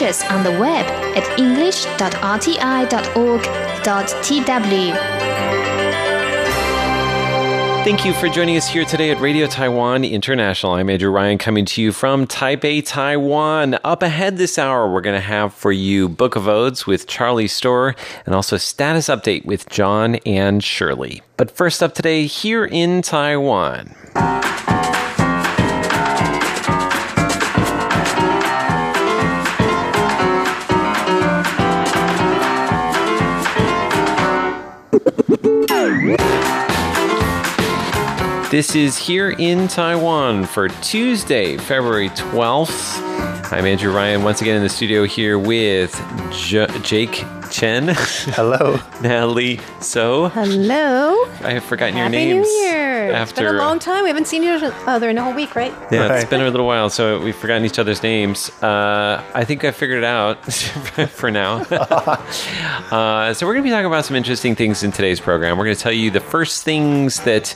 us on the web at english.rti.org.tw. Thank you for joining us here today at Radio Taiwan International. I'm Andrew Ryan coming to you from Taipei, Taiwan. Up ahead this hour, we're going to have for you Book of Odes with Charlie Storr and also Status Update with John and Shirley. But first up today, here in Taiwan. This is here in Taiwan for Tuesday, February 12th. I'm Andrew Ryan, once again in the studio here with J- Jake Chen. Hello. Natalie So. Hello. I have forgotten Happy your names. New Year. It's been a long time. We haven't seen each other in a whole week, right? Yeah, it's Right. been a little while, so we've forgotten each other's names. Uh, I think I figured it out for now. uh, so we're going to be talking about some interesting things in today's program. We're going to tell you the first things that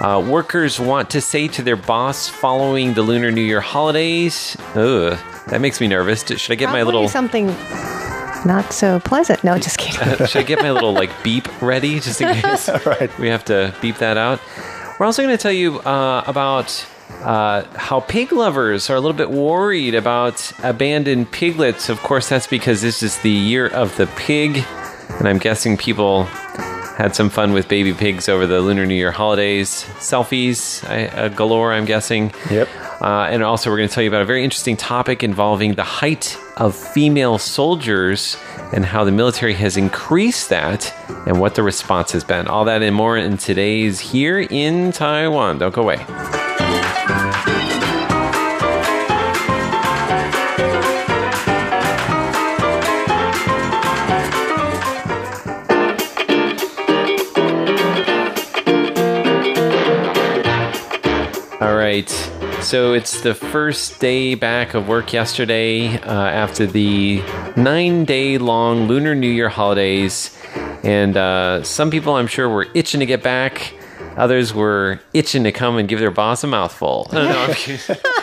uh, workers want to say to their boss following the Lunar New Year holidays. Ugh, that makes me nervous. Should I get my Probably little? something not so pleasant. No, just kidding. Should I get my little like beep ready just in case Right. we have to beep that out? We're also going to tell you uh, about uh, how pig lovers are a little bit worried about abandoned piglets. Of course, that's because this is the year of the pig, and I'm guessing people had some fun with baby pigs over the Lunar New Year holidays. Selfies uh, galore, I'm guessing. Yep. Uh, and also, we're going to tell you about a very interesting topic involving the height of female soldiers and how the military has increased that and what the response has been. All that and more in today's Here in Taiwan. Don't go away. All right. So it's the first day back of work yesterday uh, after the nine day long Lunar New Year holidays. And uh, some people, I'm sure, were itching to get back. Others were itching to come and give their boss a mouthful. No, no, I'm.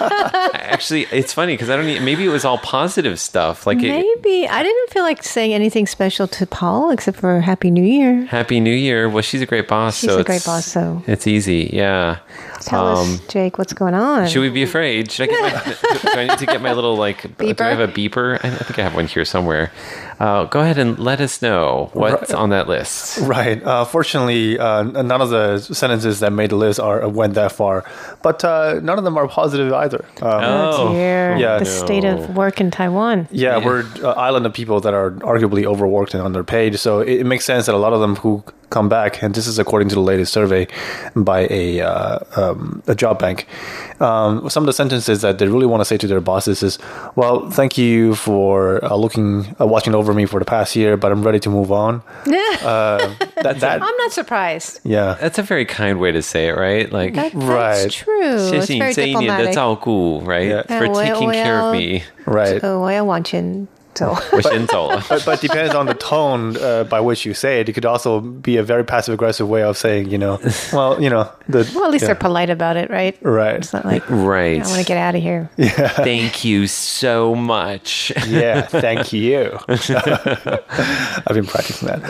Actually, it's funny because I don't. e- Maybe it was all positive stuff. Like, it, Maybe I didn't feel like saying anything special to Paul except for Happy New Year. Happy New Year. Well, she's a great boss. She's so a great boss, so- it's easy. Yeah. Tell us, Jake, what's going on? Um, Should we be afraid? Should I get my? do I need to get my little like? Do I have a beeper? I I think I have one here somewhere. Uh, go ahead and let us know what's on that list. Right. Uh, fortunately, uh, none of the sentences that made the list are went that far, but uh, none of them are positive either. Um, Oh, Oh, dear. yeah. the state of work in Taiwan. Yeah, Yeah. we're an island of people that are arguably overworked and underpaid. So it, it makes sense that a lot of them who come back, and this is according to the latest survey by a uh, um, a job bank. Um, some of the sentences that they really want to say to their bosses is, "Well, thank you for uh, looking, uh, watching over me for the past year, but I'm ready to move on." Uh, that, that I'm not surprised. yeah, That's a very kind way to say it, right? Like, That, Right. That's true. It's 谢谢 very 你这一年的 diplomatic. 照顾, right? Yeah. For Yeah, well, taking care of well, me. right. 呃，我要往前 走。我先走了。 but, but depends on the tone uh, by which you say it. It could also be a very passive aggressive way of saying, you know, well, you know, the Well, at least yeah. they're polite about it, right? right. It's not like Right. I want to get out of here. Thank you so much. Yeah, thank you. I've been practicing that.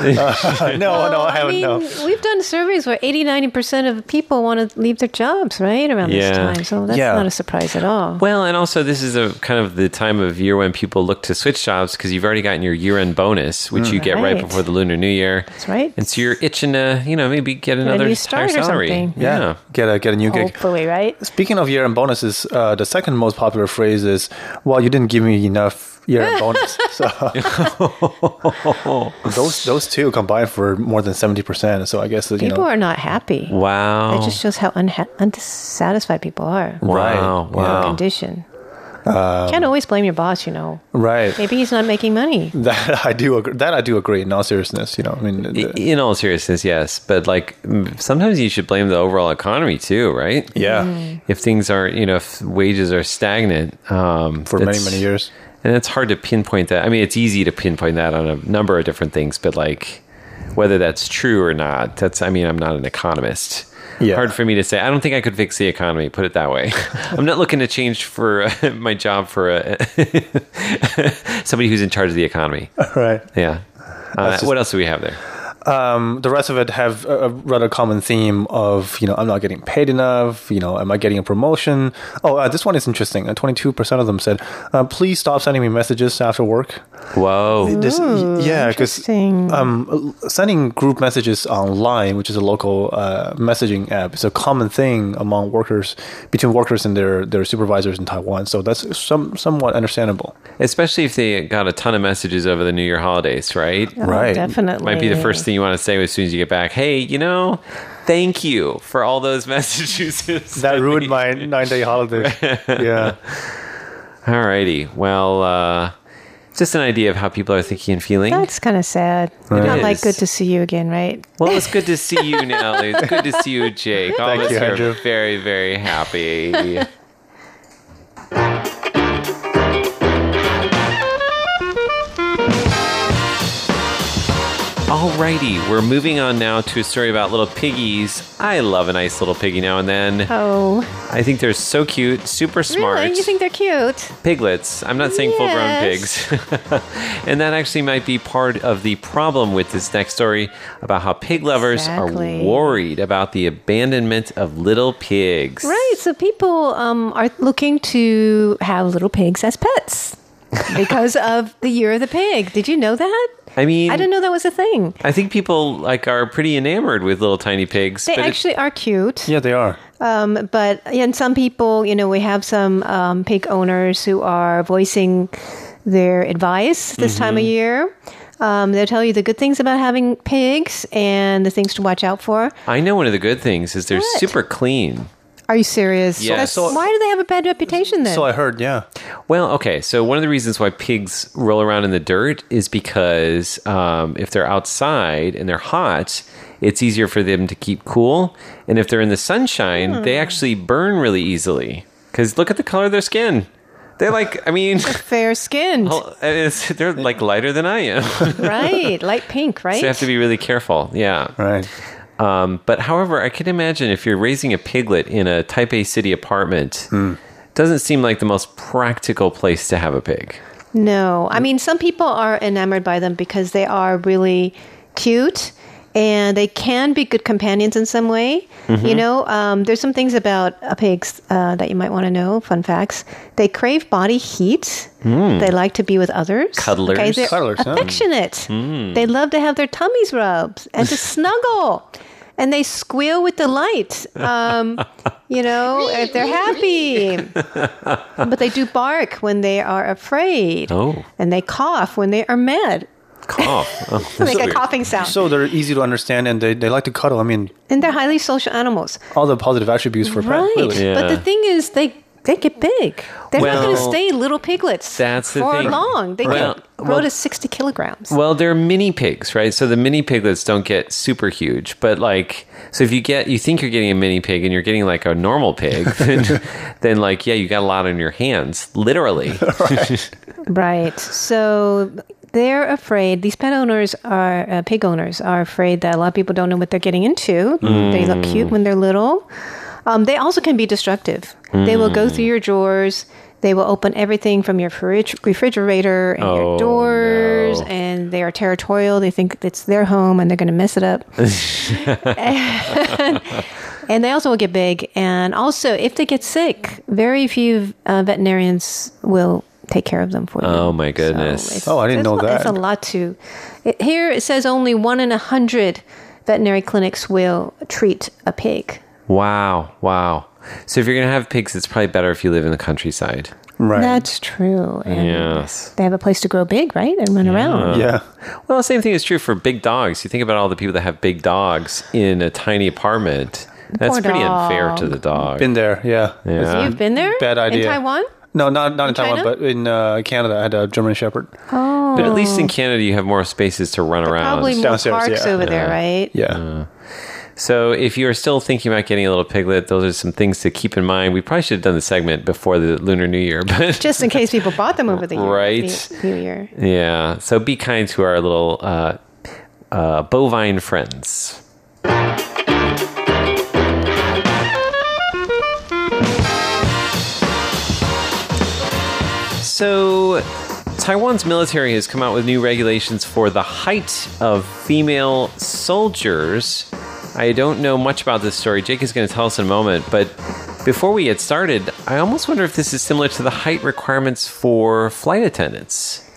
Uh, no, no, I I haven't. mean, no. we've done surveys where 80, 90% of people want to leave their jobs, right? Around Yeah. this time. So that's Yeah. not a surprise at all. Well, and also this is a kind of the time of year when people look to switch jobs because you've already gotten your year-end bonus, which you get right Right. before the Lunar New Year. That's right. And so you're itching to, you know, maybe get a another new higher start or salary. something. Yeah. Get a get a new gig. Hopefully, right? Speaking of year-end bonuses, uh, the second most popular phrase is, "Well, you didn't give me enough year-end bonus." So those those two combined for more than seventy percent. So I guess you People know, are not happy. Wow. It just shows how unha- unsatisfied people are. wow. Right. Wow. condition. Can't always blame your boss, you know. right. Maybe he's not making money. That I do agree. That I do agree. In all seriousness, you know, I mean, the- In all seriousness, yes, but like mm, sometimes you should blame the overall economy too, right? yeah, If things aren't, you know, if wages are stagnant um, for many many years. and it's hard to pinpoint that. I mean, it's easy to pinpoint that on a number of different things, but like whether that's true or not, that's. I mean, I'm not an economist. Yeah. hard for me to say. I don't think I could fix the economy. Put it that way. I'm not looking to change for uh, my job for a, somebody who's in charge of the economy. right. Yeah. Uh, just- what else do we have there? Um, the rest of it have a, a rather common theme of you know I'm not getting paid enough. You know, am I getting a promotion? Oh, uh, this one is interesting. Twenty two percent of them said, uh, "Please stop sending me messages after work." Whoa. This, yeah, because um, sending group messages on LINE, which is a local uh, messaging app, is a common thing among workers between workers and their their supervisors in Taiwan. So that's some somewhat understandable. Especially if they got a ton of messages over the New Year holidays, right? Oh, right. Definitely. Might be the first thing you want to say as soon as you get back. Hey, you know, thank you for all those messages. That ruined my nine day holiday. yeah. Alrighty. Well, uh, just an idea of how people are thinking and feeling. That's kind of sad. Not is. like good to see you again, right? well, it's good to see you, Nelly. It's good to see you, Jake. All Thank of us you, are very, very happy. Alrighty, we're moving on now to a story about little piggies. I love a nice little piggy now and then. Oh, I think they're so cute, super smart. really? You think they're cute? piglets. I'm not saying Yes. full grown pigs. and that actually might be part of the problem with this next story about how pig lovers Exactly. are worried about the abandonment of little pigs. Right. So people um, are looking to have little pigs as pets because of the year of the pig. Did you know that? I mean, I didn't know that was a thing. I think people like are pretty enamored with little tiny pigs. They but it- actually are cute. Yeah, they are. Um, but and some people, you know, we have some um, pig owners who are voicing their advice this time Mm-hmm. of year. Um, they'll tell you the good things about having pigs and the things to watch out for. I know one of the good things is they're What? super clean. Are you serious? Yeah. That's- So- why do they have a bad reputation then? So I heard. Yeah. Well, okay. So one of the reasons why pigs roll around in the dirt is because um, if they're outside and they're hot, it's easier for them to keep cool. And if they're in the sunshine, they actually burn really easily. Because look at the color of their skin. They're like, I mean, Fair skinned, they're like lighter than I am. right? Light pink, right? So you have to be really careful. Yeah. Right. Um, but however, I can imagine if you're raising a piglet in a Taipei city apartment, doesn't seem like the most practical place to have a pig. No, I mean some people are enamored by them because they are really cute and they can be good companions in some way. Mm-hmm. You know, um, there's some things about uh, pigs uh, that you might want to know. Fun facts: they crave body heat. They like to be with others. Mm. Cuddlers. Okay, they're Cuddlers, huh? affectionate. They love to have their tummies rubbed and to snuggle. And they squeal with delight, um, you know, if they're happy. but they do bark when they are afraid. Oh. And they cough when they are mad. Cough. Oh, They that's make a weird. coughing sound. So they're easy to understand and they, they like to cuddle. I mean, and they're highly social animals. all the positive attributes for a pet. Right. Really. Yeah. But the thing is, they they get big. They're not going to stay little piglets that's the for thing. long. They Well- get grow to 60 kilograms. Well, they're mini pigs, right? So the mini piglets don't get super huge, but like, so if you get, you think you're getting a mini pig and you're getting like a normal pig, then, then like, yeah, you got a lot on your hands, literally. right. Right. So they're afraid, these pet owners are, uh, pig owners are afraid that a lot of people don't know what they're getting into. They look cute when they're little. Um, they also can be destructive. They will go through your drawers. They will open everything from your fridge, refrigerator and Oh, your doors, no. and they are territorial. They think it's their home and they're going to mess it up. and they also will get big. And also, if they get sick, very few uh, veterinarians will take care of them for you. Oh, my goodness. it's- Oh, I didn't know that. It's a lot to. It, here it says only one in a hundred veterinary clinics will treat a pig. wow. Wow. So if you're going to have pigs, it's probably better if you live in the countryside. Right. That's true. And Yes. They have a place to grow big, right? And run around. yeah. Well, the same thing is true for big dogs. You think about all the people that have big dogs in a tiny apartment. That's Poor pretty unfair to the dog. Been there. Yeah. Yeah. You've been there? Bad idea. In Taiwan? No, not not in, Taiwan, China? but in uh, Canada, I had a German Shepherd. Oh. But at least in Canada, you have more spaces to run around. Probably more Downstairs, parks yeah. over there, right? Yeah. So if you are still thinking about getting a little piglet, those are some things to keep in mind. We probably should have done the segment before the Lunar New Year, but Just in case people bought them over the year. Right. New New Year. yeah. So be kind to our little uh, uh, bovine friends. So, Taiwan's military has come out with new regulations for the height of female soldiers. I don't know much about this story. Jake is going to tell us in a moment, but before we get started, I almost wonder if this is similar to the height requirements for flight attendants.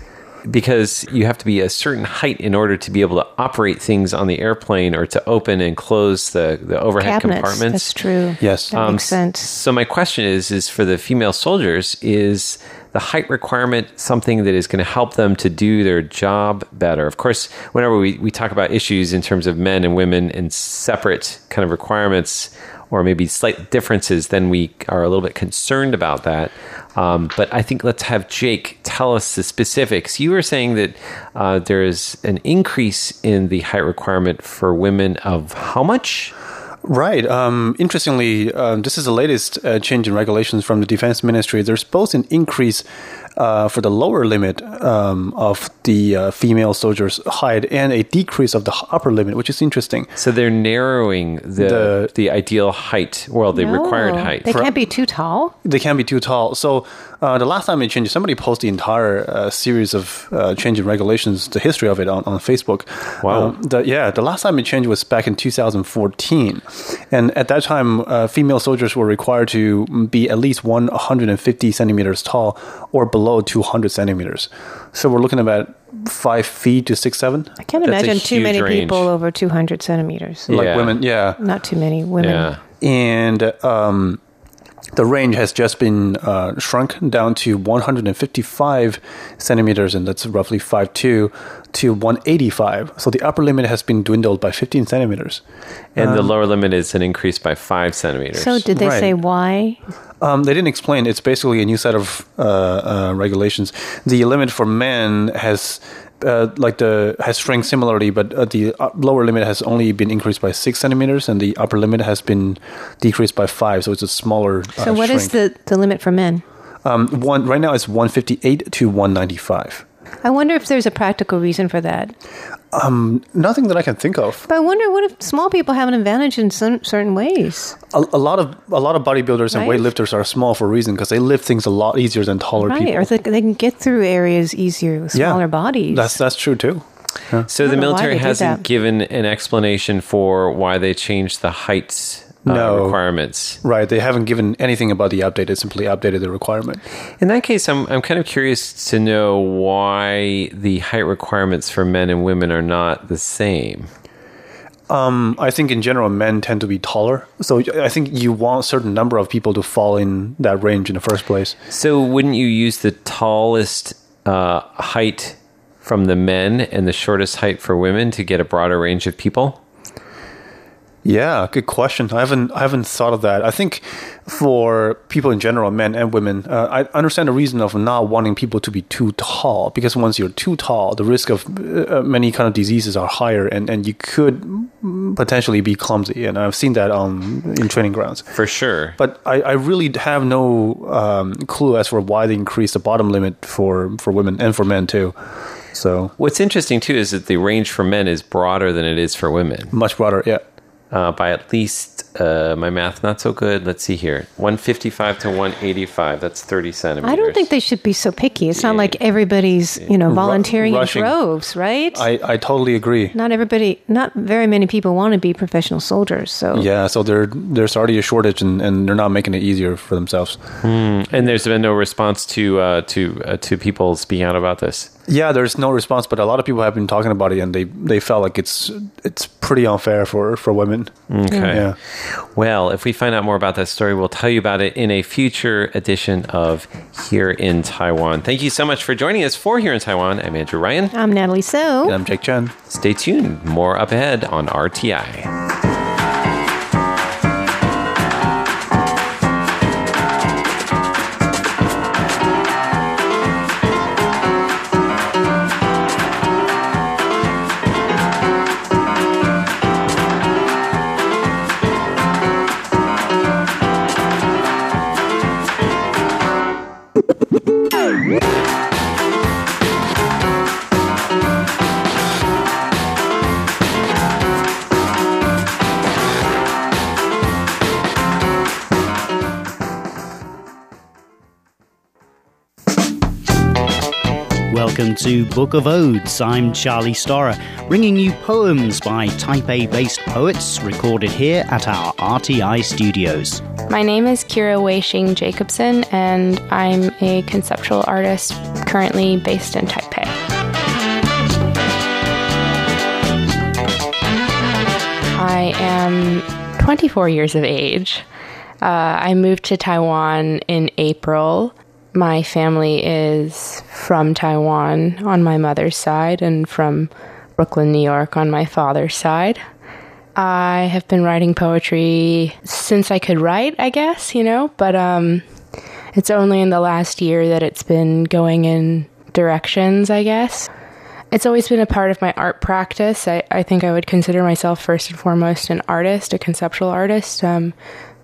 Because you have to be a certain height in order to be able to operate things on the airplane or to open and close the, the overhead Cabinets. compartments. That's true. Yes. That Um, makes sense. So my question is: is for the female soldiers, is the height requirement something that is going to help them to do their job better? Of course, whenever we, we talk about issues in terms of men and women and separate kind of requirements or maybe slight differences, then we are a little bit concerned about that. Um, but I think let's have Jake tell us the specifics. You were saying that uh, there is an increase in the height requirement for women of how much? Right. Um, interestingly, um, this is the latest uh, change in regulations from the Defense Ministry. There's both an increase uh, for the lower limit um, of the uh, female soldiers' height and a decrease of the upper limit, which is interesting. So they're narrowing the the, The- ideal height, well, the required height. They can't be too tall. They can't be too tall. So uh, the last time it changed, somebody posted the entire uh, series of uh, change in regulations, the history of it on, on Facebook. Wow. Um, the, yeah, the last time it changed was back in 2014. And at that time, uh, female soldiers were required to be at least 150 centimeters tall or below 200 centimeters. So we're looking about five feet to six, seven. I can't That's imagine too many range. people over 200 centimeters. Like Yeah. women, yeah. Not too many women. Yeah. and um, the range has just been uh, shrunk down to 155 centimeters, and that's roughly 5'2", to 185. So the upper limit has been dwindled by 15 centimeters. And the lower limit is an increase by five centimeters. So did they Right. say why? Um, they didn't explain. It's basically a new set of uh, uh, regulations. The limit for men has. Uh, like the has shrunk similarly, but uh, the uh, lower limit has only been increased by six centimeters, and the upper limit has been decreased by five. So it's a smaller. Uh, So what is shrink. the, the limit for men? Um, one right now it's 158 to 195. I wonder if there's a practical reason for that. Um, nothing that I can think of. But I wonder what if small people have an advantage in some certain ways, A, a lot of a lot of bodybuilders and weightlifters are small for a reason because they lift things a lot easier than taller right? people. Or they, they can get through areas easier with smaller bodies. That's that's true too. so the don't know why military hasn't given an explanation for why they changed the height uh, No. requirements. Right. They haven't given anything about the update. They simply updated the requirement. In that case, I'm I'm kind of curious to know why the height requirements for men and women are not the same. Um, I think in general, men tend to be taller, so I think you want a certain number of people to fall in that range in the first place. So wouldn't you use the tallest uh, height from the men and the shortest height for women to get a broader range of people? Yeah, good question. I haven't I haven't thought of that. I think for people in general, men and women, uh, I understand the reason of not wanting people to be too tall because once you're too tall, the risk of uh, many kind of diseases are higher, and, and you could potentially be clumsy. And I've seen that on in training grounds. For sure. But I, I really have no um, clue as for why they increased the bottom limit for, for women and for men too. So What's interesting too is that the range for men is broader than it is for women much broader, yeah. Uh, by at least uh, my math not so good. Let's see here, one fifty five to one eighty five. That's thirty centimeters. I don't think they should be so picky. It's not like everybody's, you know, volunteering rushing. in droves, right? I, I totally agree. not everybody, not very many people want to be professional soldiers. So Yeah, so there there's already a shortage, and, and they're not making it easier for themselves. And there's been no response to uh, to uh, to people speaking out about this. Yeah, there's no response, but a lot of people have been talking about it, and they, they felt like it's it's pretty unfair for, for women. Okay. Yeah. Well, if we find out more about that story, we'll tell you about it in a future edition of Here in Taiwan. Thank you so much for joining us for Here in Taiwan. I'm Andrew Ryan. I'm Natalie So. And I'm Jake Chen. Stay tuned. More up ahead on RTI. To Book of Odes. I'm Charlie Storer, bringing you poems by Taipei based poets recorded here at our RTI studios. My name is Kira Wei-Xing Jacobson, and I'm a conceptual artist currently based in Taipei. I am 24 years of age. Uh, I moved to Taiwan in April. My family is from Taiwan on my mother's side and from Brooklyn, New York on my father's side. I have been writing poetry since I could write, I guess, you know, but um, it's only in the last year that it's been going in directions, I guess. It's always been a part of my art practice. I, I think I would consider myself first and foremost an artist, a conceptual artist. Um,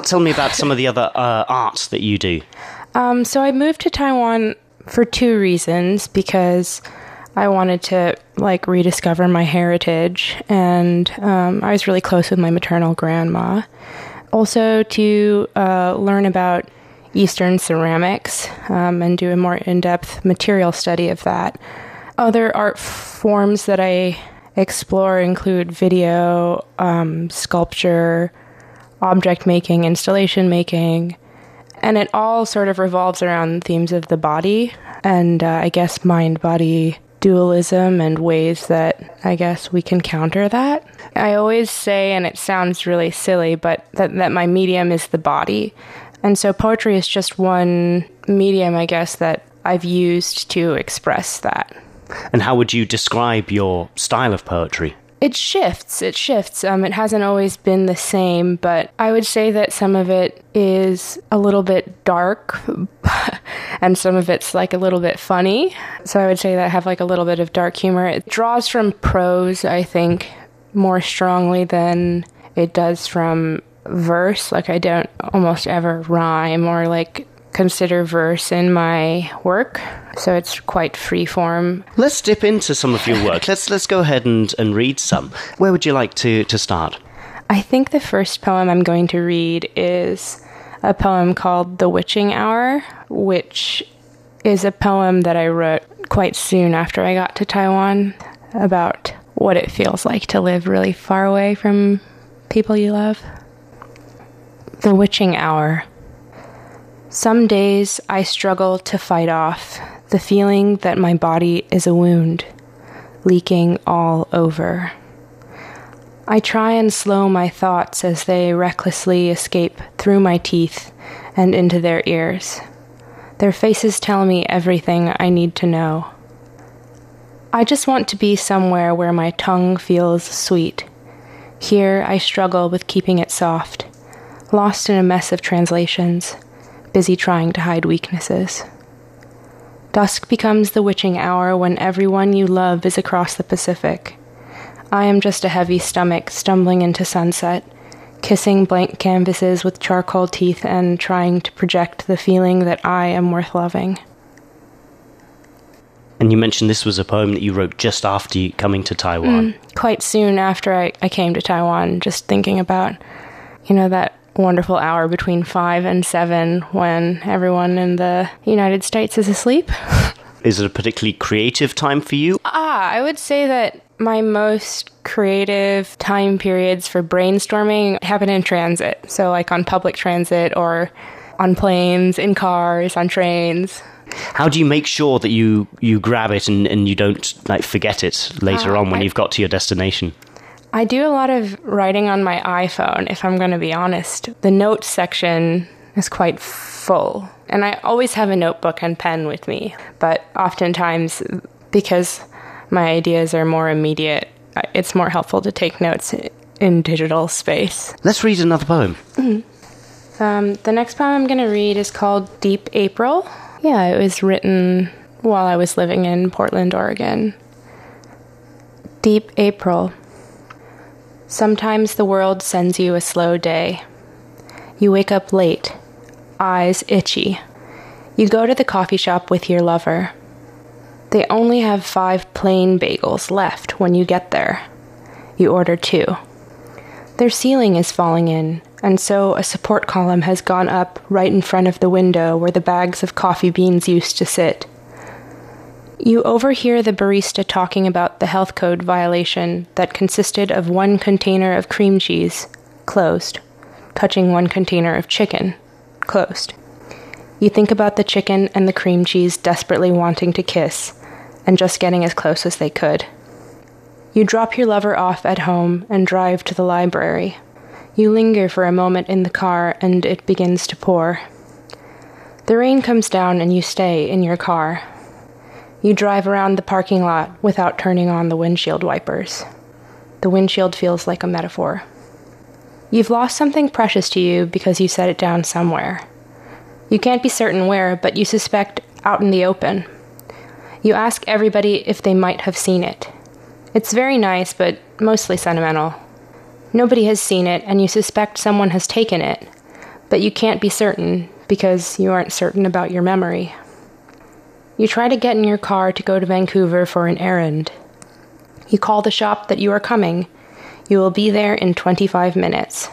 Tell me about some of the other uh, arts that you do. Um, so I moved to Taiwan for two reasons because I wanted to like rediscover my heritage, and um, I was really close with my maternal grandma. Also to uh, learn about Eastern ceramics um, and do a more in-depth material study of that. Other art forms that I explore include video, um, sculpture, object making, installation making, and it all sort of revolves around themes of the body and uh, I guess mind body dualism and ways that I guess we can counter that. I always say, and it sounds really silly, but that, that my medium is the body. And so poetry is just one medium, I guess, that I've used to express that. And how would you describe your style of poetry? It shifts. It shifts. Um, it hasn't always been the same, but I would say that some of it is a little bit dark, and some of it's like a little bit funny. So I would say that I have like a little bit of dark humor. It draws from prose, I think, more strongly than it does from verse. Like I don't almost ever rhyme or like consider verse in my work. So it's quite free form. Let's dip into some of your work. let's let's go ahead and, and read some. Where would you like to, to start? I think the first poem I'm going to read is a poem called The Witching Hour, which is a poem that I wrote quite soon after I got to Taiwan about what it feels like to live really far away from people you love. The Witching Hour. Some days I struggle to fight off the feeling that my body is a wound, leaking all over. I try and slow my thoughts as they recklessly escape through my teeth and into their ears. Their faces tell me everything I need to know. I just want to be somewhere where my tongue feels sweet. Here I struggle with keeping it soft, lost in a mess of translations, busy trying to hide weaknesses. Dusk becomes the witching hour when everyone you love is across the Pacific. I am just a heavy stomach stumbling into sunset, kissing blank canvases with charcoal teeth and trying to project the feeling that I am worth loving. And you mentioned this was a poem that you wrote just after you coming to Taiwan. Mm, quite soon after I, I came to Taiwan, just thinking about, you know, that wonderful hour between five and seven when everyone in the United States is asleep. Is it a particularly creative time for you? Ah, I would say that my most creative time periods for brainstorming happen in transit. So, like on public transit or on planes, in cars, on trains. How do you make sure that you, you grab it and, and you don't like forget it later Uh, on when I- you've got to your destination? I do a lot of writing on my iPhone, if I'm going to be honest. The notes section is quite full. And I always have a notebook and pen with me. But oftentimes, because my ideas are more immediate, it's more helpful to take notes in digital space. Let's read another poem. Um, the next poem I'm going to read is called Deep April. Yeah, it was written while I was living in Portland, Oregon. Deep April. Sometimes the world sends you a slow day. You wake up late, eyes itchy. You go to the coffee shop with your lover. They only have five plain bagels left when you get there. You order two. Their ceiling is falling in, and so a support column has gone up right in front of the window where the bags of coffee beans used to sit. You overhear the barista talking about the health code violation that consisted of one container of cream cheese, closed, touching one container of chicken, closed. You think about the chicken and the cream cheese desperately wanting to kiss and just getting as close as they could. You drop your lover off at home and drive to the library. You linger for a moment in the car and it begins to pour. The rain comes down and you stay in your car. You drive around the parking lot without turning on the windshield wipers. The windshield feels like a metaphor. You've lost something precious to you because you set it down somewhere. You can't be certain where, but you suspect out in the open. You ask everybody if they might have seen it. It's very nice, but mostly sentimental. Nobody has seen it, and you suspect someone has taken it, but you can't be certain because you aren't certain about your memory. You try to get in your car to go to Vancouver for an errand. You call the shop that you are coming. You will be there in 25 minutes.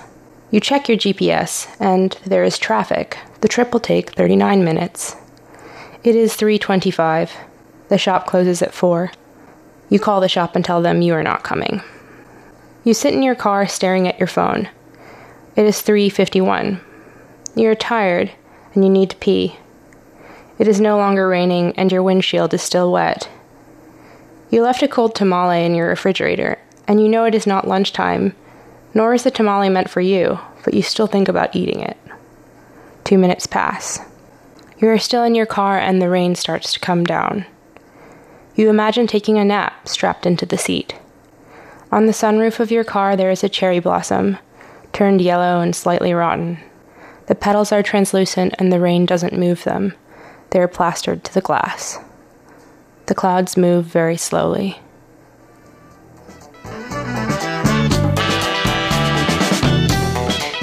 You check your GPS, and there is traffic. The trip will take 39 minutes. It is 3:25. The shop closes at 4. You call the shop and tell them you are not coming. You sit in your car staring at your phone. It is 3:51. You are tired and you need to pee. It is no longer raining and your windshield is still wet. You left a cold tamale in your refrigerator and you know it is not lunchtime, nor is the tamale meant for you, but you still think about eating it. 2 minutes pass. You are still in your car and the rain starts to come down. You imagine taking a nap strapped into the seat. On the sunroof of your car, there is a cherry blossom, turned yellow and slightly rotten. The petals are translucent and the rain doesn't move them. They are plastered to the glass. The clouds move very slowly.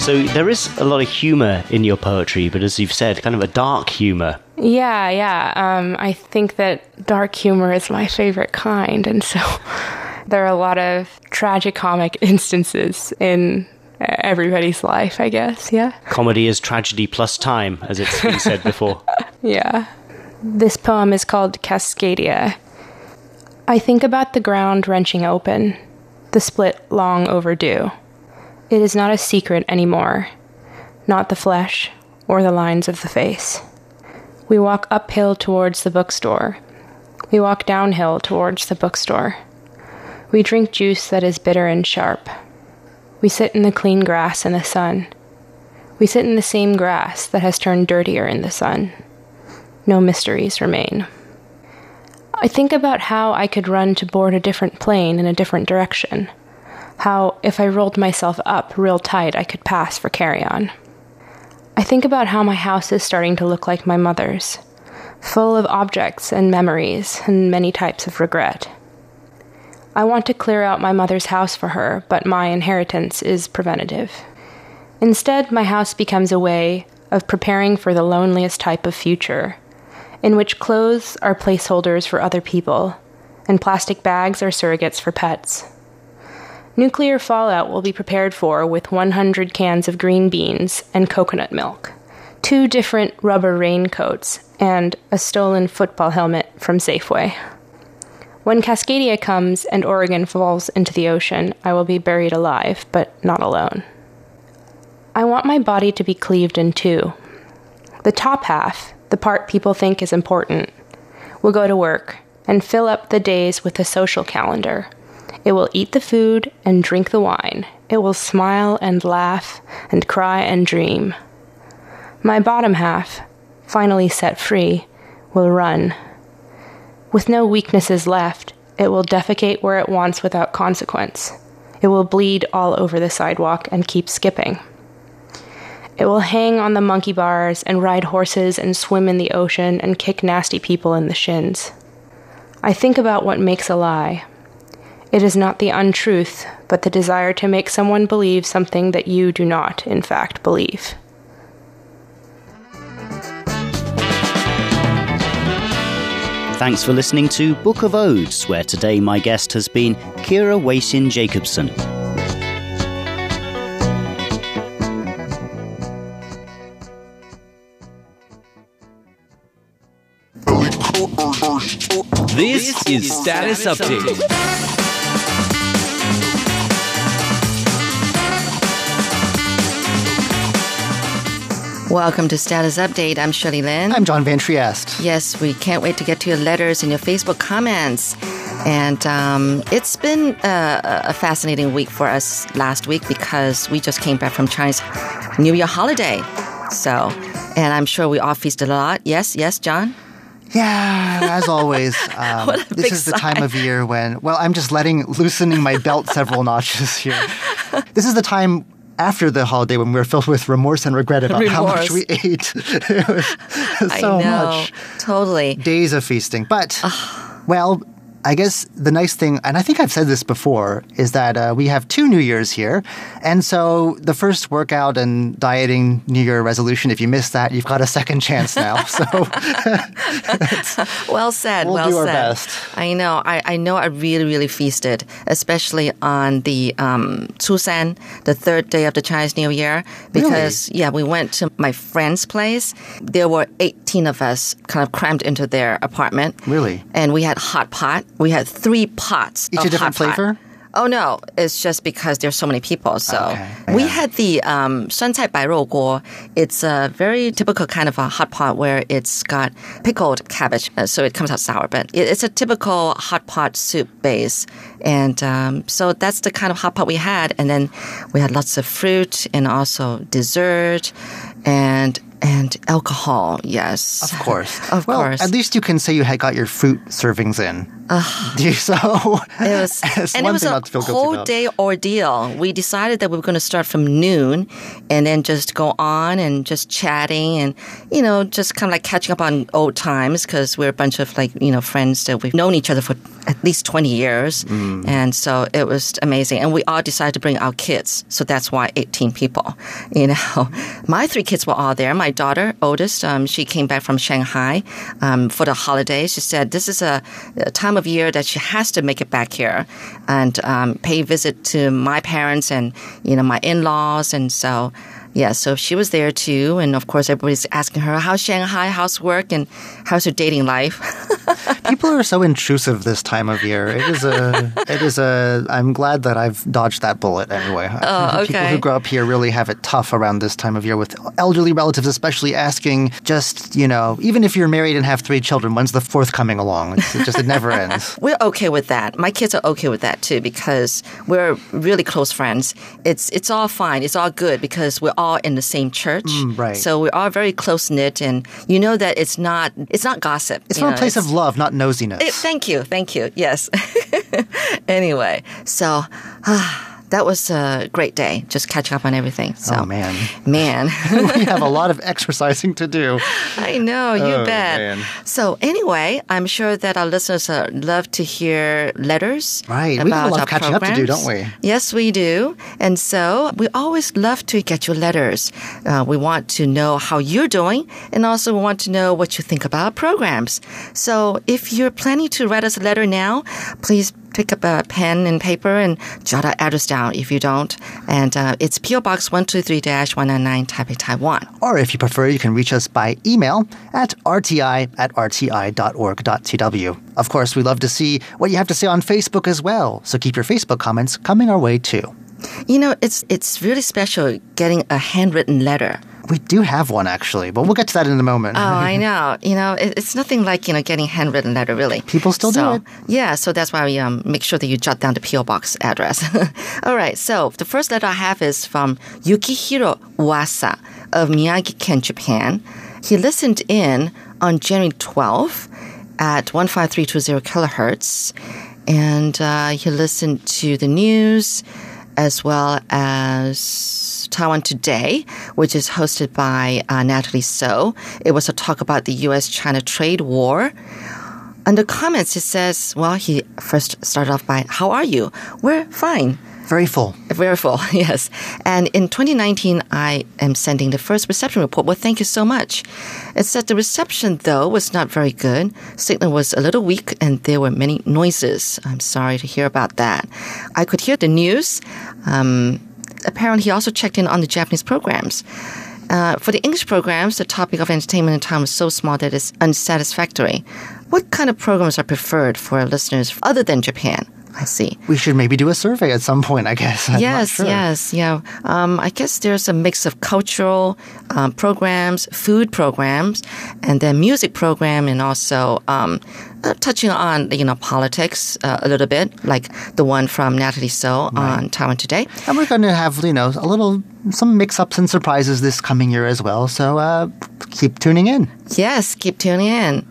So there is a lot of humour in your poetry, but as you've said, kind of a dark humour. Yeah, yeah. Um, I think that dark humor is my favorite kind, and so there are a lot of tragic comic instances in everybody's life, I guess. Yeah. Comedy is tragedy plus time, as it's been said before. Yeah. This poem is called Cascadia. I think about the ground wrenching open, the split long overdue. It is not a secret anymore, not the flesh or the lines of the face. We walk uphill towards the bookstore. We walk downhill towards the bookstore. We drink juice that is bitter and sharp. We sit in the clean grass in the sun. We sit in the same grass that has turned dirtier in the sun. No mysteries remain. I think about how I could run to board a different plane in a different direction how if I rolled myself up real tight, I could pass for carry on. I think about how my house is starting to look like my mother's, full of objects and memories and many types of regret. I want to clear out my mother's house for her, but my inheritance is preventative. Instead, my house becomes a way of preparing for the loneliest type of future, in which clothes are placeholders for other people, and plastic bags are surrogates for pets. Nuclear fallout will be prepared for with 100 cans of green beans and coconut milk, two different rubber raincoats, and a stolen football helmet from Safeway. When Cascadia comes and Oregon falls into the ocean, I will be buried alive, but not alone. I want my body to be cleaved in two. The top half, the part people think is important, will go to work and fill up the days with a social calendar it will eat the food and drink the wine. It will smile and laugh and cry and dream. My bottom half, finally set free, will run. With no weaknesses left, it will defecate where it wants without consequence. It will bleed all over the sidewalk and keep skipping. It will hang on the monkey bars and ride horses and swim in the ocean and kick nasty people in the shins. I think about what makes a lie. It is not the untruth, but the desire to make someone believe something that you do not, in fact, believe. Thanks for listening to Book of Odes, where today my guest has been Kira Wasin Jacobson. This is Status Update. Welcome to Status Update. I'm Shirley Lin. I'm John Van Trieste. yes, we can't wait to get to your letters and your Facebook comments. And um, it's been a, a fascinating week for us last week because we just came back from Chinese New Year holiday. So, and I'm sure we all feasted a lot. Yes, yes, John? Yeah, as always. Um, this is the time sigh. of year when, well, I'm just letting, loosening my belt several notches here. This is the time after the holiday when we're filled with remorse and regret about how much we ate. it was so I know. much. Totally. Days of feasting. But, well, I guess the nice thing, and I think I've said this before, is that uh, we have two New Years here. And so the first workout and dieting New Year resolution, if you missed that, you've got a second chance now. So Well said. We'll well do our said. best. I know. I, I know. I really, really feasted, especially on the um, Chusan, the third day of the Chinese New Year, because yeah, we went to my friend's place. There were eighteen of us, kind of crammed into their apartment. Really? And we had hot pot we had three pots. Each a different flavor. Pot. Oh no, it's just because there's so many people. So okay. we had the um, suancai bai rou guo. It's a very typical kind of a hot pot where it's got pickled cabbage, uh, so it comes out sour. But it's a typical hot pot soup base, and um, so that's the kind of hot pot we had. And then we had lots of fruit and also dessert, and and alcohol. Yes, of course, of well, course. At least you can say you had got your fruit servings in. Do you- so It was, and it was a not to feel whole about. day ordeal. We decided that we were going to start from noon and then just go on and just chatting and, you know, just kind of like catching up on old times because we're a bunch of like, you know, friends that we've known each other for at least 20 years. Mm. And so it was amazing. And we all decided to bring our kids. So that's why 18 people, you know. My three kids were all there. My daughter, oldest, um, she came back from Shanghai um, for the holidays. She said this is a, a time of year that she has to make it back here and um, pay visit to my parents and, you know, my in-laws. And so, yeah, so she was there too. And of course, everybody's asking her, how's Shanghai? How's work? And how's her dating life? People are so intrusive this time of year. It is a. it is a. I'm glad that I've dodged that bullet anyway. Oh, People who grow up here really have it tough around this time of year with elderly relatives, especially asking just you know, even if you're married and have three children, when's the fourth coming along? It's it just it never ends. We're okay with that. My kids are okay with that too because we're really close friends. It's it's all fine. It's all good because we're all in the same church. Mm, right. So we're all very close knit, and you know that it's not it's not gossip. It's from know, a place of love, not nosiness. Eh, thank you, thank you. Yes. anyway, so that was a great day. Just catching up on everything. So oh man, man. we have a lot of exercising to do. I know, you Oh, bet. man. So anyway, I'm sure that our listeners uh, love to hear letters. Right. We got a lot of catching up to do, don't we? Yes, we do. And so we always love to get your letters. Uh, we want to know how you're doing, and also we want to know what you think about our programs. So if you're planning to write us a letter now, please pick up a pen and paper and jot our address down if you don't. And uh, it's PO Box 123-199 Taipei, Taiwan. Or if you prefer, you can reach us by email at rti at rti.org.tw. Of course, we love to see what you have to say on Facebook as well, so keep your Facebook comments coming our way too. You know, it's it's really special getting a handwritten letter. We do have one actually, but we'll get to that in a moment. Oh, I know. You know, it, it's nothing like you know getting handwritten letter really. People still do it. Yeah, so that's why we um, make sure that you jot down the PO box address. All right. So the first letter I have is from Yukihiro Wasa of Miyagi-Ken, Japan. He listened in on January 12th at 15320 kilohertz, and uh, he listened to the news as well as Taiwan Today, which is hosted by uh, Natalie So. It was a talk about the U.S. China trade war. Under comments, it says, well, he first started off by, How are you? We're fine. Very full. Very full, yes. And in 2019, I am sending the first reception report. Well, thank you so much. It said the reception, though, was not very good. Signal was a little weak and there were many noises. I'm sorry to hear about that. I could hear the news. Um, apparently, he also checked in on the Japanese programs. Uh, for the English programs, the topic of entertainment in time was so small that it's unsatisfactory. what kind of programs are preferred for our listeners other than Japan? I see. We should maybe do a survey at some point, I guess. I'm yes, sure. yes, yeah. Um, I guess there's a mix of cultural um, programs, food programs, and then music program, and also um, uh, touching on you know politics uh, a little bit, like the one from Natalie So on Taiwan Today. And we're going to have, you know, a little, some mix ups and surprises this coming year as well. So uh, keep tuning in. Yes, keep tuning in.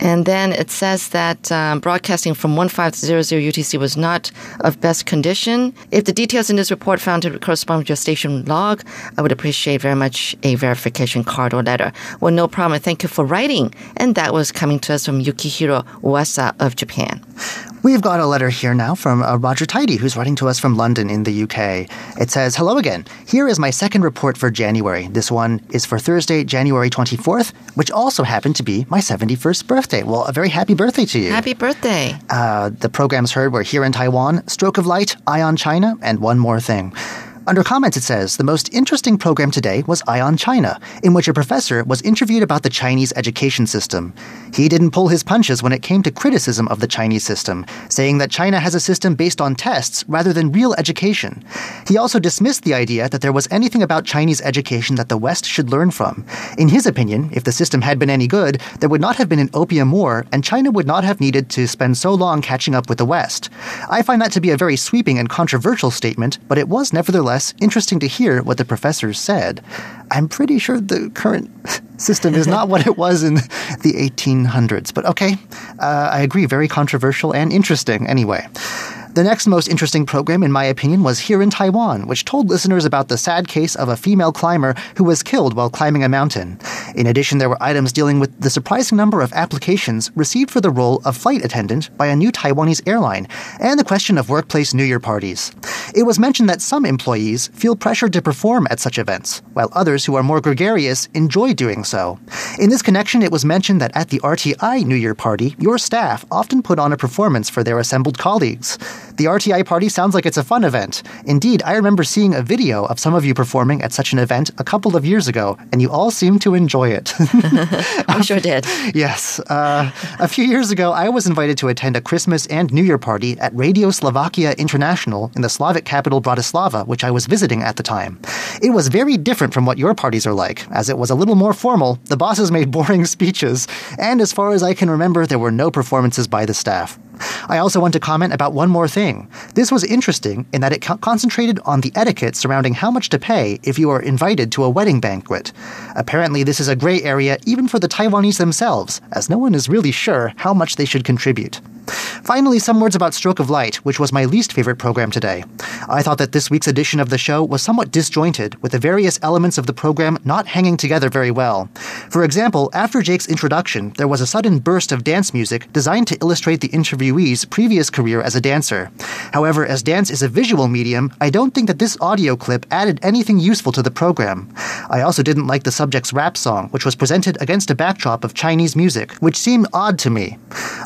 And then it says that um, broadcasting from 1500 UTC was not of best condition. If the details in this report found to correspond with your station log, I would appreciate very much a verification card or letter. Well, no problem. Thank you for writing. And that was coming to us from Yukihiro Uwasa of Japan. We've got a letter here now from uh, Roger Tidy, who's writing to us from London in the UK. It says, Hello again. Here is my second report for January. This one is for Thursday, January 24th, which also happened to be my 71st birthday. Well, a very happy birthday to you. Happy birthday. Uh, the programs heard were Here in Taiwan, Stroke of Light, Eye on China, and One More Thing. Under comments, it says the most interesting program today was Eye on China, in which a professor was interviewed about the Chinese education system. He didn't pull his punches when it came to criticism of the Chinese system, saying that China has a system based on tests rather than real education. He also dismissed the idea that there was anything about Chinese education that the West should learn from. In his opinion, if the system had been any good, there would not have been an opium war, and China would not have needed to spend so long catching up with the West. I find that to be a very sweeping and controversial statement, but it was nevertheless interesting to hear what the professors said. I'm pretty sure the current system is not what it was in the 1800s, but okay, uh, I agree, very controversial and interesting anyway. The next most interesting program, in my opinion, was Here in Taiwan, which told listeners about the sad case of a female climber who was killed while climbing a mountain. In addition, there were items dealing with the surprising number of applications received for the role of flight attendant by a new Taiwanese airline, and the question of workplace New Year parties. It was mentioned that some employees feel pressured to perform at such events, while others who are more gregarious enjoy doing so. In this connection, it was mentioned that at the RTI New Year party, your staff often put on a performance for their assembled colleagues. The RTI party sounds like it's a fun event. Indeed, I remember seeing a video of some of you performing at such an event a couple of years ago, and you all seemed to enjoy it. I sure did. yes. Uh, a few years ago, I was invited to attend a Christmas and New Year party at Radio Slovakia International in the Slavic capital Bratislava, which I was visiting at the time. It was very different from what your parties are like, as it was a little more formal, the bosses made boring speeches, and as far as I can remember, there were no performances by the staff. I also want to comment about one more thing. This was interesting in that it co- concentrated on the etiquette surrounding how much to pay if you are invited to a wedding banquet. Apparently, this is a gray area even for the Taiwanese themselves, as no one is really sure how much they should contribute. Finally, some words about Stroke of Light, which was my least favorite program today. I thought that this week's edition of the show was somewhat disjointed, with the various elements of the program not hanging together very well. For example, after Jake's introduction, there was a sudden burst of dance music designed to illustrate the interviewee's previous career as a dancer. However, as dance is a visual medium, I don't think that this audio clip added anything useful to the program. I also didn't like the subject's rap song, which was presented against a backdrop of Chinese music, which seemed odd to me.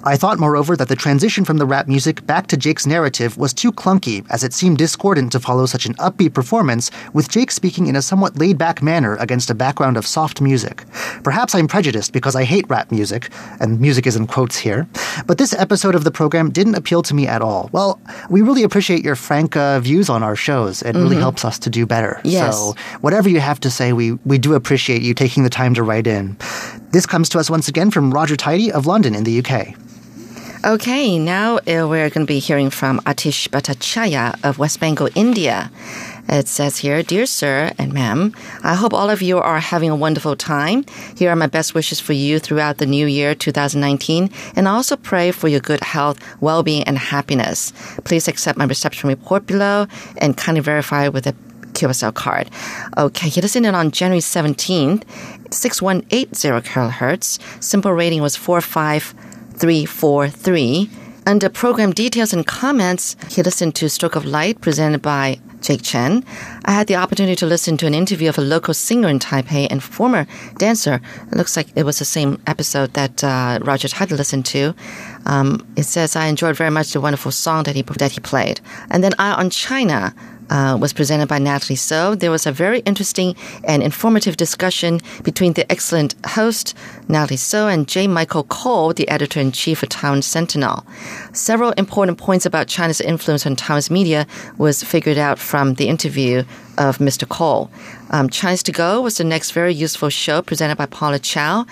I thought, moreover, that the transition from the rap music back to Jake's narrative was too clunky, as it seemed discordant to follow such an upbeat performance, with Jake speaking in a somewhat laid back manner against a background of soft music. Perhaps I'm prejudiced because I hate rap music, and music is in quotes here, but this episode of the program didn't appeal to me at all. Well, we really appreciate your frank uh, views on our shows. It really helps us to do better. Yes. So, whatever you have to say, we, we do appreciate you taking the time to write in. This comes to us once again from Roger Tidy of London in the UK. Okay, now uh, we're going to be hearing from Atish Bhattacharya of West Bengal, India. It says here, Dear Sir and Ma'am, I hope all of you are having a wonderful time. Here are my best wishes for you throughout the new year 2019, and I also pray for your good health, well being, and happiness. Please accept my reception report below and kindly verify with a QSL card. Okay, he listened in on January 17th, 6180 kilohertz. SINPO rating was 45343. Under program details and comments, he listened to Stroke of Light presented by Jake Chen. I had the opportunity to listen to an interview of a local singer in Taipei and former dancer. It looks like it was the same episode that uh, Roger Tidy listened to. Um, it says I enjoyed very much the wonderful song that he that he played. And then Eye on China uh, was presented by Natalie So. There was a very interesting and informative discussion between the excellent host, Natalie So, and J. Michael Cole, the editor in chief of Taiwan Sentinel. Several important points about China's influence on Taiwan's media was figured out from the interview of Mr. Cole. Um, Chinese to Go was the next very useful show presented by Paula Chow.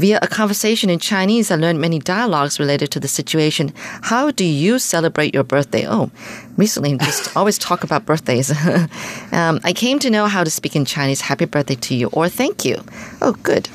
Via a conversation in Chinese, I learned many dialogues related to the situation. How do you celebrate your birthday? Oh, recently, just always talk about birthdays. um, I came to know how to speak in Chinese. Happy birthday to you, or thank you. Oh, good.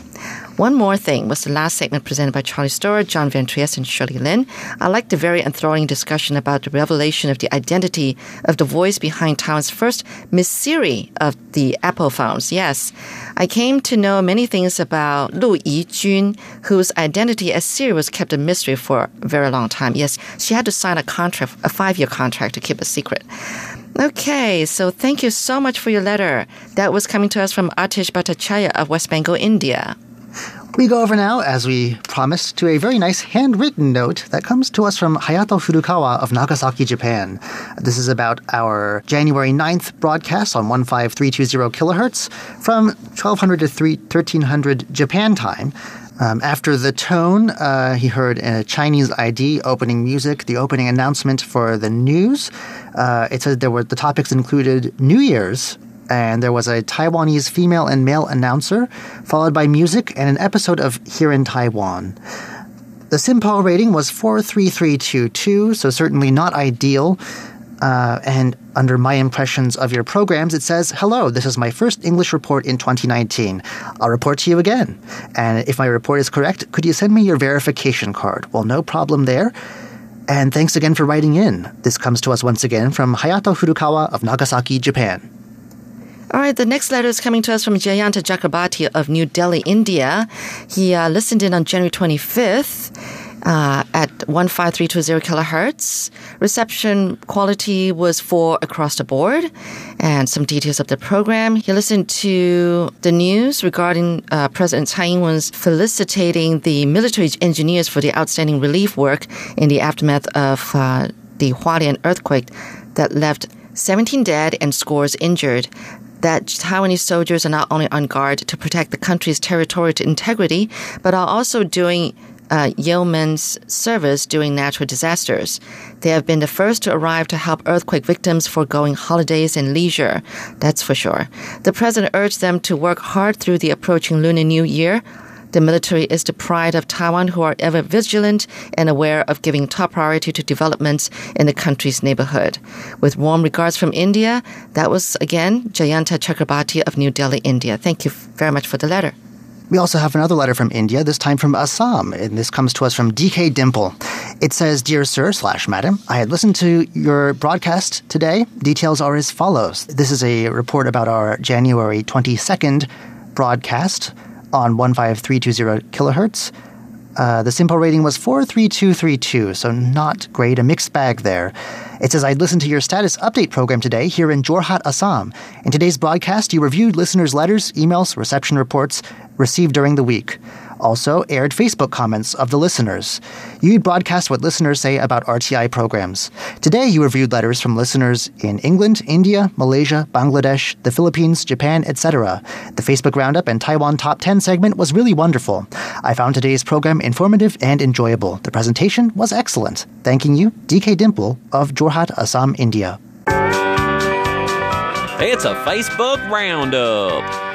One more thing was the last segment presented by Charlie Storer, John Van Trieste, and Shirley Lin. I liked the very enthralling discussion about the revelation of the identity of the voice behind Taiwan's first Miss Siri of the Apple phones. Yes, I came to know many things about Lu Yijun, whose identity as Siri was kept a mystery for a very long time. Yes, she had to sign a contract, a five-year contract to keep a secret. Okay, so thank you so much for your letter. That was coming to us from Atish Bhattacharya of West Bengal, India. We go over now, as we promised, to a very nice handwritten note that comes to us from Hayato Furukawa of Nagasaki, Japan. This is about our January 9th broadcast on 15320 kilohertz from 1200 to 3, 1300 Japan time. Um, after the tone, uh, he heard a Chinese ID opening music, the opening announcement for the news. Uh, it said there were the topics included New Year's, and there was a Taiwanese female and male announcer, followed by music and an episode of Here in Taiwan. The SINPO rating was 43322, so certainly not ideal. Uh, and under my impressions of your programs, it says, Hello, this is my first English report in 2019. I'll report to you again. And if my report is correct, could you send me your verification card? Well, no problem there. And thanks again for writing in. This comes to us once again from Hayato Furukawa of Nagasaki, Japan. All right, the next letter is coming to us from Jayanta Chakrabarti of New Delhi, India. He uh, listened in on January 25th. Uh, at 15320 kilohertz. Reception quality was four across the board. And some details of the program. He listened to the news regarding uh, President Tsai Ing-wen's felicitating the military engineers for the outstanding relief work in the aftermath of uh, the Hualien earthquake that left 17 dead and scores injured that Taiwanese soldiers are not only on guard to protect the country's territorial integrity, but are also doing uh, yeoman's service during natural disasters. They have been the first to arrive to help earthquake victims foregoing holidays and leisure. That's for sure. The president urged them to work hard through the approaching Lunar New Year. The military is the pride of Taiwan, who are ever vigilant and aware of giving top priority to developments in the country's neighborhood. With warm regards from India, that was again Jayanta Chakrabarti of New Delhi, India. Thank you very much for the letter. We also have another letter from India, this time from Assam, and this comes to us from DK Dimple. It says, Dear Sir slash Madam, I had listened to your broadcast today. Details are as follows. This is a report about our January 22nd broadcast on 15320 kilohertz. Uh, the SINPO rating was 43232, so not great, a mixed bag there. It says, I listened to your status update program today here in Jorhat, Assam. In today's broadcast, you reviewed listeners' letters, emails, reception reports received during the week also aired Facebook comments of the listeners. You'd broadcast what listeners say about RTI programs. Today, you reviewed letters from listeners in England, India, Malaysia, Bangladesh, the Philippines, Japan, etc. The Facebook Roundup and Taiwan Top 10 segment was really wonderful. I found today's program informative and enjoyable. The presentation was excellent. Thanking you, DK Dimple of Jorhat, Assam, India. It's a Facebook Roundup.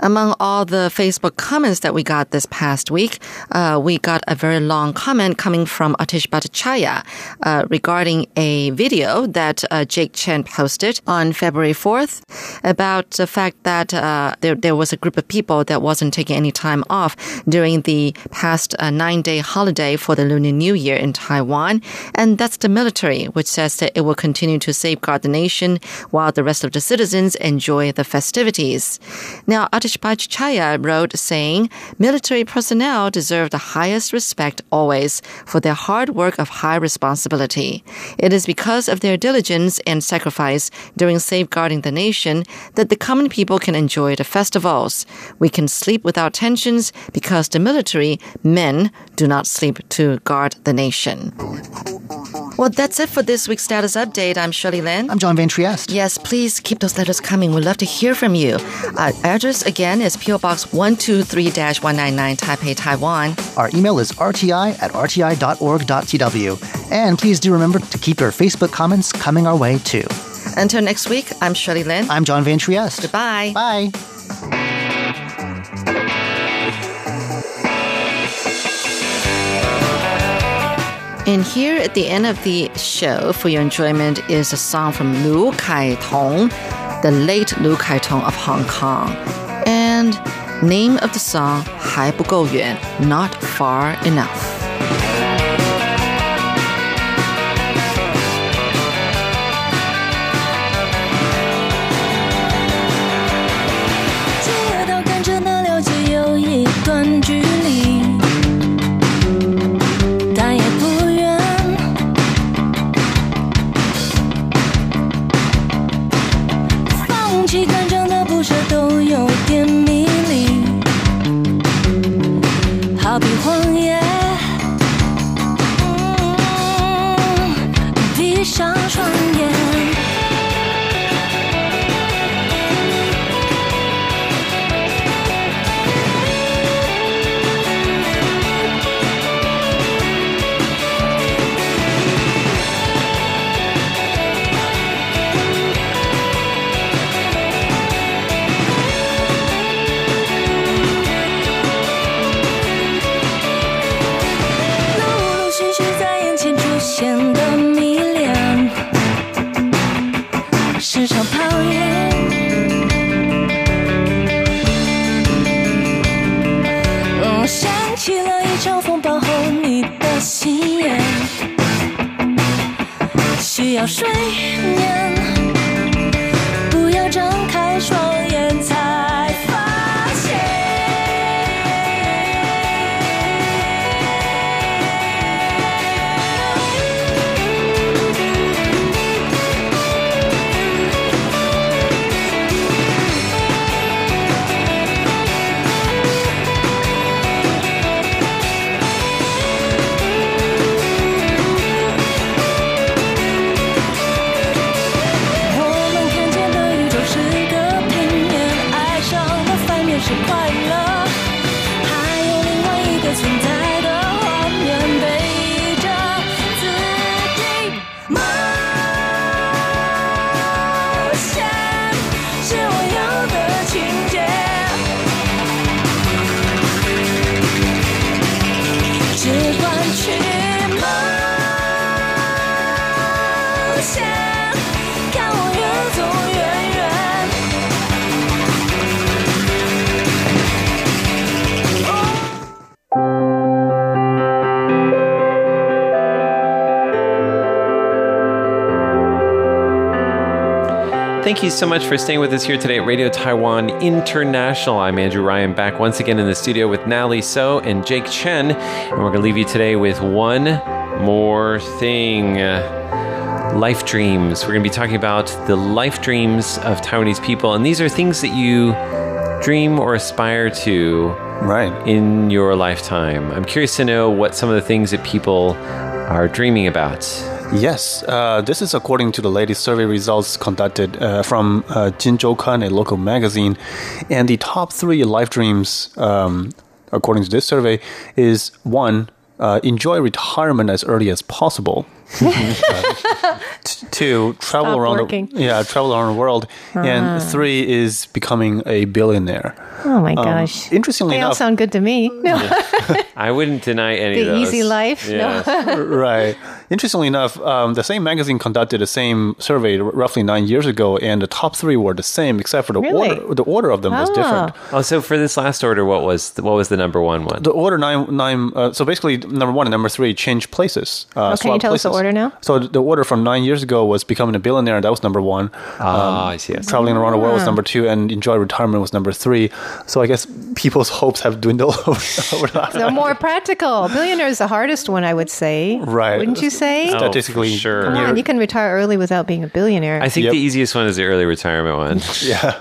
Among all the Facebook comments that we got this past week, uh, we got a very long comment coming from Atish Bhattacharya uh, regarding a video that uh, Jake Chen posted on February 4th about the fact that uh, there, there was a group of people that wasn't taking any time off during the past uh, nine-day holiday for the Lunar New Year in Taiwan. And that's the military, which says that it will continue to safeguard the nation while the rest of the citizens enjoy the festivities. Now, Atish Bhattacharya wrote saying, military personnel deserve the highest respect always for their hard work of high responsibility. It is because of their diligence and sacrifice during safeguarding the nation that the common people can enjoy the festivals. We can sleep without tensions because the military men do not sleep to guard the nation. Well, that's it for this week's status update. I'm Shirley Lin. I'm John Van Trieste. Yes, please keep those letters coming. We'd love to hear from you. Our address again is PO Box 123 199 Taipei, Taiwan. Our email is rti at rti.org.tw. And please do remember to keep your Facebook comments coming our way too. Until next week, I'm Shirley Lin. I'm John Van Trieste. Goodbye. Bye. And here at the end of the show, for your enjoyment, is a song from Lu Kai Tong, the late Lu Kai Tong of Hong Kong. And name of the song, 还不够远, not far enough. Thank you so much for staying with us here today at Radio Taiwan International. I'm Andrew Ryan, back once again in the studio with Natalie So and Jake Chen. And we're going to leave you today with one more thing uh, life dreams. We're going to be talking about the life dreams of Taiwanese people. And these are things that you dream or aspire to Right. in your lifetime. I'm curious to know what some of the things that people are dreaming about. Yes, uh, this is according to the latest survey results conducted uh, from uh, Jinzhoukan, a local magazine. And the top three life dreams, um, according to this survey, is one, uh, enjoy retirement as early as possible. Uh, t- two, travel Stop around working. the yeah, travel around the world, and three is becoming a billionaire. Oh my gosh. Interestingly They all enough, sound good to me. No. I wouldn't deny any of The those. easy life? No. Right. Interestingly enough, um, the same magazine conducted the same survey r- roughly nine years ago, and the top three were the same, except for the Really? order. The order of them was Ah. different. oh, so for this last order, what was the, what was the number one one? The order nine nine. Uh, so basically, number one and number three changed places. Uh, Oh, can you swapped tell us the order now? So the order from nine years ago was becoming a billionaire. That was number one. Ah, I see. I see. Traveling around the world was number two, and enjoy retirement was number three. So I guess people's hopes have dwindled over, over that. So more practical. Billionaire is the hardest one, I would say. Right. Wouldn't you say? Oh, Statistically, for sure. Come on, you can retire early without being a billionaire. I think Yep. the easiest one is the early retirement one. yeah.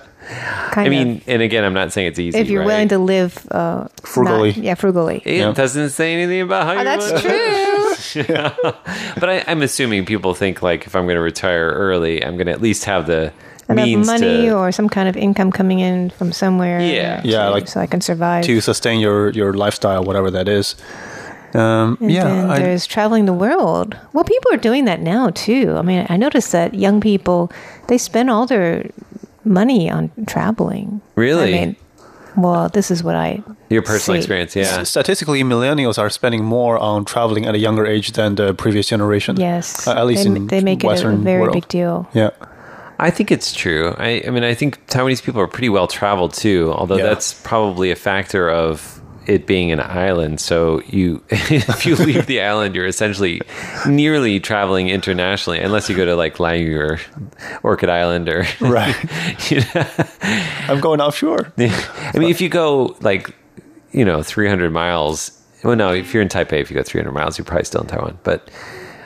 kind I mean, and again, I'm not saying it's easy. if you're right? willing to live uh, Frugally. not- yeah, frugally. it Yeah. doesn't say anything about how Oh, you that's want- true. but I, I'm assuming people think like if I'm going to retire early, I'm going to at least have the Enough means money to. or some kind of income coming in from somewhere. Yeah. Yeah, to- like so I can survive. to sustain your your lifestyle, whatever that is. Um, And yeah, then I- there's traveling the world. Well, people are doing that now too. I mean, I noticed that young people they spend all their money on traveling. Really? I mean, well, this is what I Your personal see. experience, yeah. statistically, millennials are spending more on traveling at a younger age than the previous generation. Yes, Uh, at least they, in they make it a very world. big deal. Yeah, I think it's true. I, I mean, I think Taiwanese people are pretty well traveled too, although Yeah. that's probably a factor of it being an island. So you, if you leave the island, you're essentially nearly traveling internationally, unless you go to like Lanyu or Orchid Island or right. you know. I'm going offshore. I mean, if you go like, you know, 300 miles. Well, no, if you're in Taipei, if you go 300 miles, you're probably still in Taiwan. But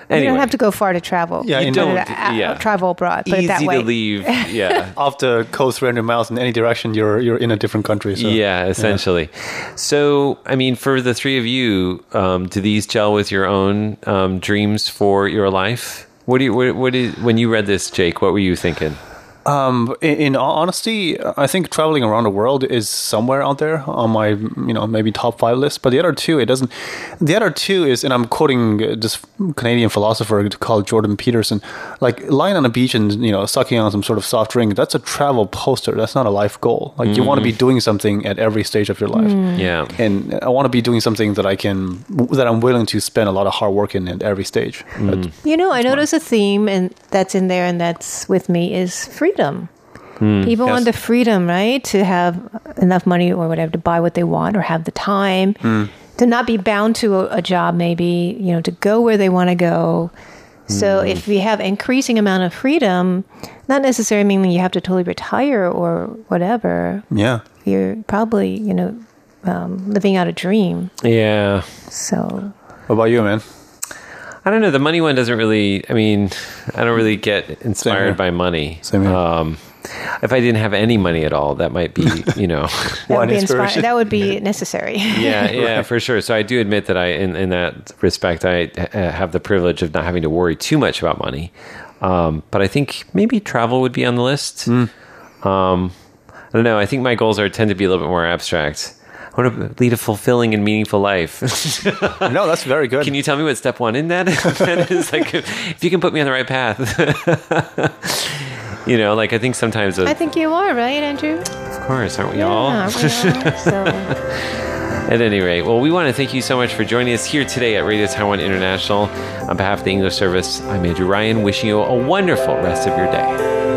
anyway, You don't have to go far to travel. Yeah, You you don't, uh, yeah. travel abroad. Put easy it that way. to leave. Yeah. Off the coast, 300 miles in any direction, you're you're in a different country. So. yeah, essentially. So, I mean, for the three of you, um, do these gel with your own um, dreams for your life? What do you? What, what is, when you read this, Jake? What were you thinking? Um, in, in all honesty, I think traveling around the world is somewhere out there on my, you know, maybe top five list. But the other two, it doesn't. The other two is, and I'm quoting uh, this Canadian philosopher called Jordan Peterson, like lying on a beach and you know sucking on some sort of soft drink. That's a travel poster. That's not a life goal. Like you want to be doing something at every stage of your life. Yeah. And I want to be doing something that I can, that I'm willing to spend a lot of hard work in at every stage. But- You know, I notice a theme and that's in there and that's with me is freedom. Hmm. People yes. want the freedom, right? To have enough money or whatever to buy what they want or have the time hmm. to not be bound to a, a job, maybe, you know, to go where they want to go. So hmm. if we have increasing amount of freedom, not necessarily meaning you have to totally retire or whatever. yeah. You're probably, you know, um, living out a dream. Yeah. So What about you, man? I don't know. The money one doesn't really. I mean, I don't really get here. inspired by money. Same here. Um, if I didn't have any money at all, that might be, you know. that One would be inspiring. That would be necessary. yeah, yeah, for sure. So I do admit that I, in, in that respect, I uh, have the privilege of not having to worry too much about money. Um, but I think maybe travel would be on the list. Um, I don't know. I think my goals are tend to be a little bit more abstract. I want to lead a fulfilling and meaningful life. No, that's very good. can you tell me what step one in that, that is? Like, if you can put me on the right path. you know, like I think sometimes, I think you are right, Andrew. of course, aren't we all? We are. So At any rate, well, we want to thank you so much for joining us here today at Radio Taiwan International. On behalf of the English service, I'm Andrew Ryan, wishing you a wonderful rest of your day.